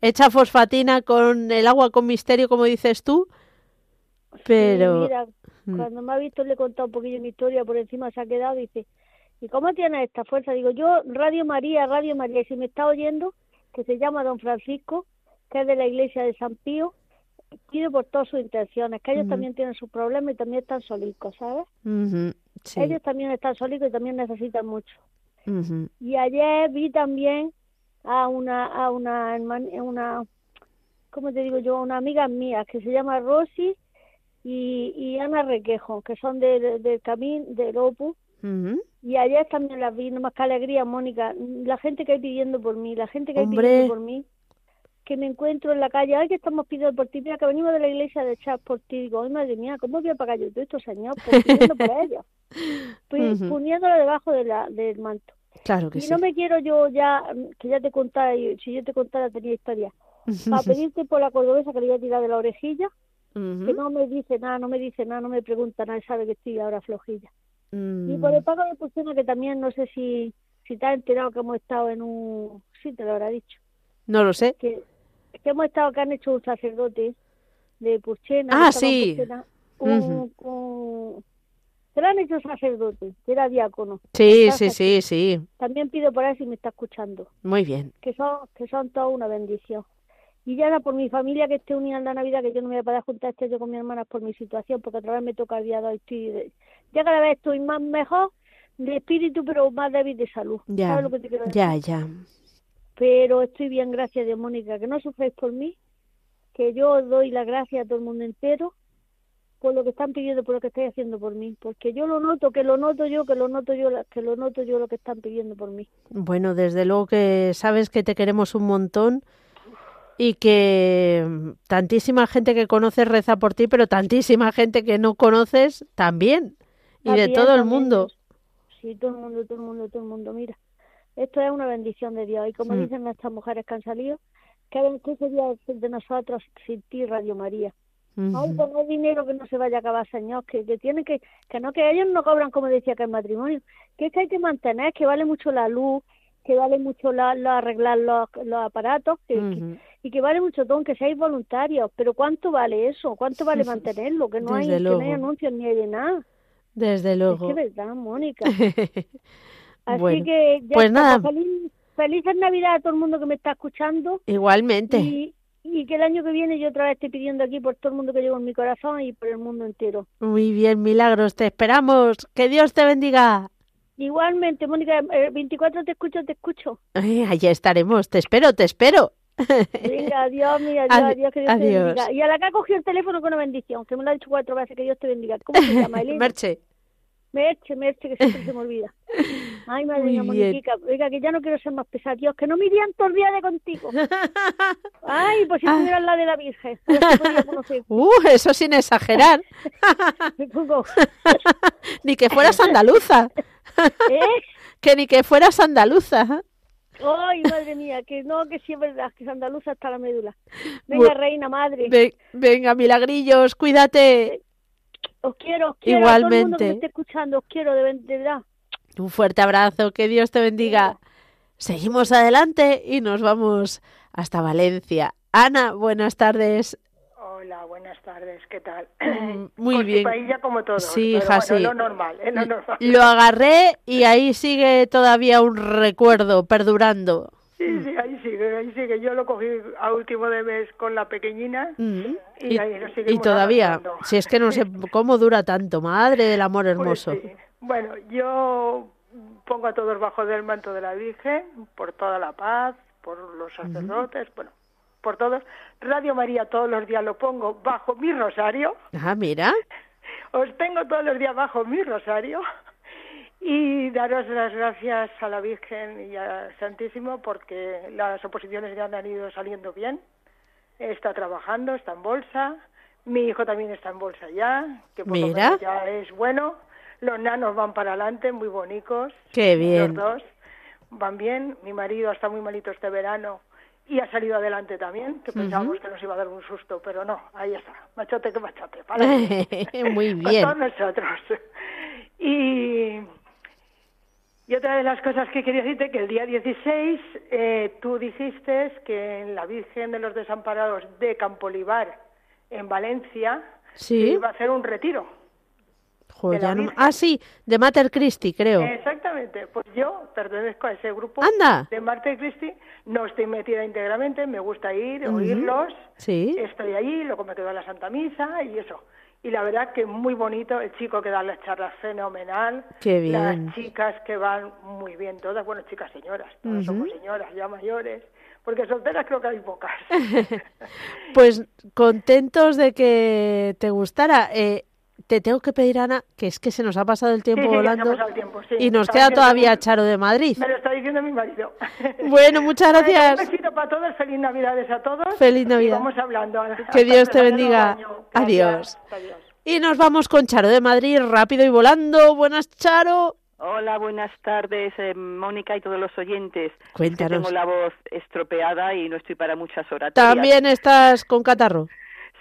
echa fosfatina con el agua con misterio, como dices tú. Pero. mira, mm. cuando me ha visto le he contado un poquillo mi historia, por encima se ha quedado y dice ¿Y cómo tiene esta fuerza? Digo, yo, Radio María, Radio María, y si me está oyendo, que se llama Don Francisco, que es de la iglesia de San Pío, pido por todas sus intenciones, que ellos también tienen sus problemas y también están solicos, ¿sabes? Ellos también están solicos y también necesitan mucho. Y ayer vi también a una, a una hermana, una, ¿cómo te digo yo? Una amiga mía que se llama Rosy y, y Ana Requejo, que son del de, camino del Opus, y ayer también las vi, más que alegría, Mónica. La gente que hay pidiendo por mí, la gente que hay pidiendo por mí, que me encuentro en la calle, ay, que estamos pidiendo por ti, mira, que venimos de la iglesia de chat por ti. Digo, ay, madre mía, ¿cómo voy a pagar yo todo esto, señor? Pues pidiendo por ellos. Pues poniéndolo debajo de la, del manto. Claro que y sí. no me quiero yo ya, que ya te contara, si yo te contara tenía historia, para pedirte por la cordobesa que le voy a tirar de la orejilla, que no me dice nada, no me dice nada, no me pregunta nada, sabe que estoy ahora flojilla. Y por el mm. pago de Puchena, que también no sé si, si te has enterado que hemos estado en un... Sí, te lo habrá dicho. No lo sé. Que, que hemos estado que han hecho un sacerdote de Puchena. Ah, sí. un, se lo han hecho sacerdote, que era diácono. Sí, sí, sí, sí. También pido por ahí si me está escuchando. Muy bien. Que son, que son toda una bendición. Y ya era por mi familia que esté unida en la Navidad, que yo no me voy a poder juntar este año con mi hermana por mi situación, porque otra vez me toca el día de hoy. ya cada vez estoy más mejor de espíritu, pero más débil de salud. Ya, ¿Sabes lo que te quiero decir? ya, ya. Pero estoy bien, gracias de Mónica. Que no sufréis por mí, que yo doy la gracia a todo el mundo entero, por lo que están pidiendo, por lo que estáis haciendo por mí, porque yo lo noto, que lo noto yo, que lo noto yo, que lo noto yo lo que están pidiendo por mí. Bueno, desde luego que sabes que te queremos un montón y que tantísima gente que conoces reza por ti, pero tantísima gente que no conoces también, y de todo el mundo. Sí, todo el mundo, todo el mundo, todo el mundo, mira. Esto es una bendición de Dios y como mm. dicen estas mujeres que han salido, ¿qué sería de nosotros sin ti, Radio María? Ay, pues no hay dinero que no se vaya a acabar, señor, que, que tienen que, que no, que ellos no cobran como decía que el matrimonio, que es que hay que mantener, que vale mucho la luz, que vale mucho la, arreglar los, los aparatos, que, y que vale mucho todo, que seáis voluntarios, pero ¿cuánto vale eso? ¿Cuánto vale mantenerlo? Que no, hay, que no hay anuncios ni hay de nada. Desde luego. Es que verdad, Mónica. Así que ya pues nada. Feliz, felices Navidad a todo el mundo que me está escuchando. Igualmente. Y, y que el año que viene yo otra vez estoy pidiendo aquí por todo el mundo que llevo en mi corazón y por el mundo entero. Muy bien, Milagros, te esperamos. Que Dios te bendiga. Igualmente, Mónica, el 24 te escucho, te escucho. Ay, allá estaremos, te espero, te espero. Venga, adiós, mira, adiós, adiós, que Dios te bendiga. Y a la que ha cogido el teléfono con una bendición, que me lo ha dicho cuatro veces, que Dios te bendiga. ¿Cómo se llama, Elena? Merche. Merche, Merche, que siempre se me olvida. Ay, madre mía, Moniquica, oiga, que ya no quiero ser más pesada, Dios, que no me irían todo el día de contigo. Ay, pues si ah. estuvieras la de la Virgen. Uh, eso sin exagerar. me pongo. ni que fueras andaluza. ¿Eh? Que ni que fueras andaluza. Ay, madre mía, que no, que sí es verdad, que es andaluza hasta la médula. Venga, reina madre. venga, milagrillos, cuídate. Os quiero, os quiero. Igualmente. A todo el mundo que me esté escuchando, os quiero de, verdad. Un fuerte abrazo, que Dios te bendiga. Seguimos adelante y nos vamos hasta Valencia. Ana, buenas tardes. Hola, buenas tardes, ¿qué tal? Mm, muy bien. como todo. Sí, hija, sí. Lo normal, lo normal. Lo agarré y ahí sigue todavía un recuerdo perdurando. Sí, sí, ahí sigue, ahí sigue. Yo lo cogí a último de mes con la pequeñina mm. y, ahí lo Y todavía, si es que no sé cómo dura tanto, madre del amor pues hermoso. Bueno, yo pongo a todos bajo del manto de la Virgen, por toda la paz, por los sacerdotes, bueno, por todos. Radio María todos los días lo pongo bajo mi rosario. Ah, mira. Os tengo todos los días bajo mi rosario. Y daros las gracias a la Virgen y al Santísimo porque las oposiciones ya han ido saliendo bien. Está trabajando, está en bolsa. Mi hijo también está en bolsa ya, que por Mira. ya es bueno. Los nanos van para adelante, muy bonitos. Qué bien. Los dos van bien. Mi marido está muy malito este verano y ha salido adelante también, que pensábamos que nos iba a dar un susto, pero no, ahí está, machote que machote. muy bien. todos nosotros. Y y otra de las cosas que quería decirte que el día 16 eh, tú dijiste que en la Virgen de los Desamparados de Campolivar, en Valencia, iba a hacer un retiro. Ah, sí, de Mater Christi, creo. Exactamente. Pues yo pertenezco a ese grupo Anda. de Mater Christi. No estoy metida íntegramente, me gusta ir, oírlos. Sí. Estoy allí, luego me quedo en la Santa Misa y eso y la verdad que muy bonito, el chico que da las charlas fenomenal, Qué bien. las chicas que van muy bien todas, bueno, chicas señoras, todas somos señoras ya mayores, porque solteras creo que hay pocas. pues contentos de que te gustara. Eh, te tengo que pedir, Ana, que es que se nos ha pasado el tiempo volando y nos queda todavía Charo de Madrid. Me lo está diciendo mi marido. Bueno, muchas gracias. Un besito para todos, feliz Navidades a todos. Feliz Navidad. vamos hablando. Que Dios te bendiga. Adiós. Adiós. Y nos vamos con Charo de Madrid, rápido y volando. Buenas, Charo. Hola, buenas tardes, eh, Mónica y todos los oyentes. Cuéntanos. tengo la voz estropeada y no estoy para muchas horas. ¿También estás con catarro?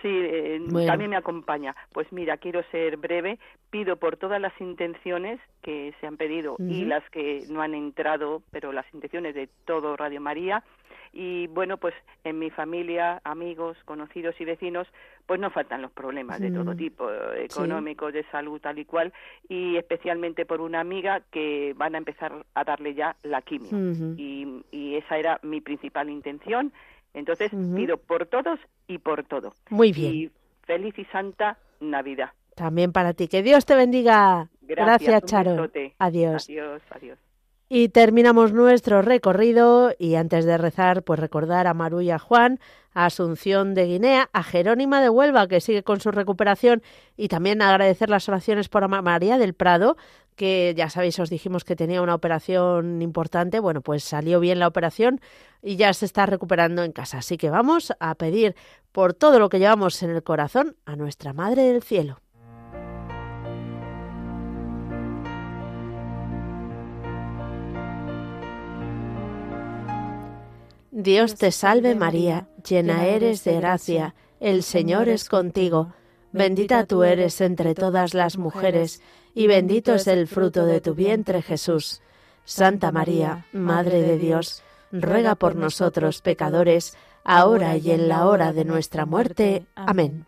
Sí, eh, también me acompaña. Pues mira, quiero ser breve. Pido por todas las intenciones que se han pedido y las que no han entrado, pero las intenciones de todo Radio María. Y bueno, pues en mi familia, amigos, conocidos y vecinos, pues no faltan los problemas de todo tipo, económicos, de salud, tal y cual, y especialmente por una amiga que van a empezar a darle ya la quimio. y, y esa era mi principal intención entonces pido por todos y por todo. Muy bien. Y feliz y santa Navidad. También para ti. Que Dios te bendiga. Gracias, Charo. Adiós. Adiós, adiós. Y terminamos nuestro recorrido y antes de rezar, pues recordar a Maru y a Juan, a Asunción de Guinea, a Jerónima de Huelva, que sigue con su recuperación, y también agradecer las oraciones por María del Prado, que ya sabéis, os dijimos que tenía una operación importante. Bueno, pues salió bien la operación y ya se está recuperando en casa. Así que vamos a pedir por todo lo que llevamos en el corazón a nuestra Madre del Cielo. Dios te salve María, llena eres de gracia, el Señor es contigo, bendita tú eres entre todas las mujeres, y bendito es el fruto de tu vientre Jesús. Santa María, Madre de Dios, ruega por nosotros pecadores, ahora y en la hora de nuestra muerte. Amén.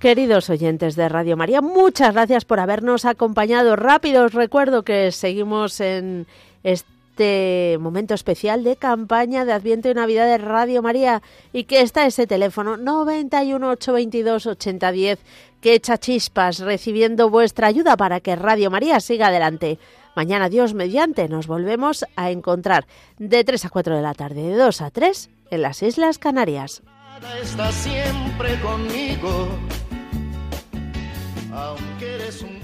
Queridos oyentes de Radio María, muchas gracias por habernos acompañado. Rápido os recuerdo que seguimos en este momento especial de campaña de Adviento y Navidad de Radio María y que está ese teléfono 91 822 8010 que echa chispas recibiendo vuestra ayuda para que Radio María siga adelante. Mañana, Dios mediante, nos volvemos a encontrar de 3 a 4 de la tarde, de 2 a 3 en las Islas Canarias. Aunque eres un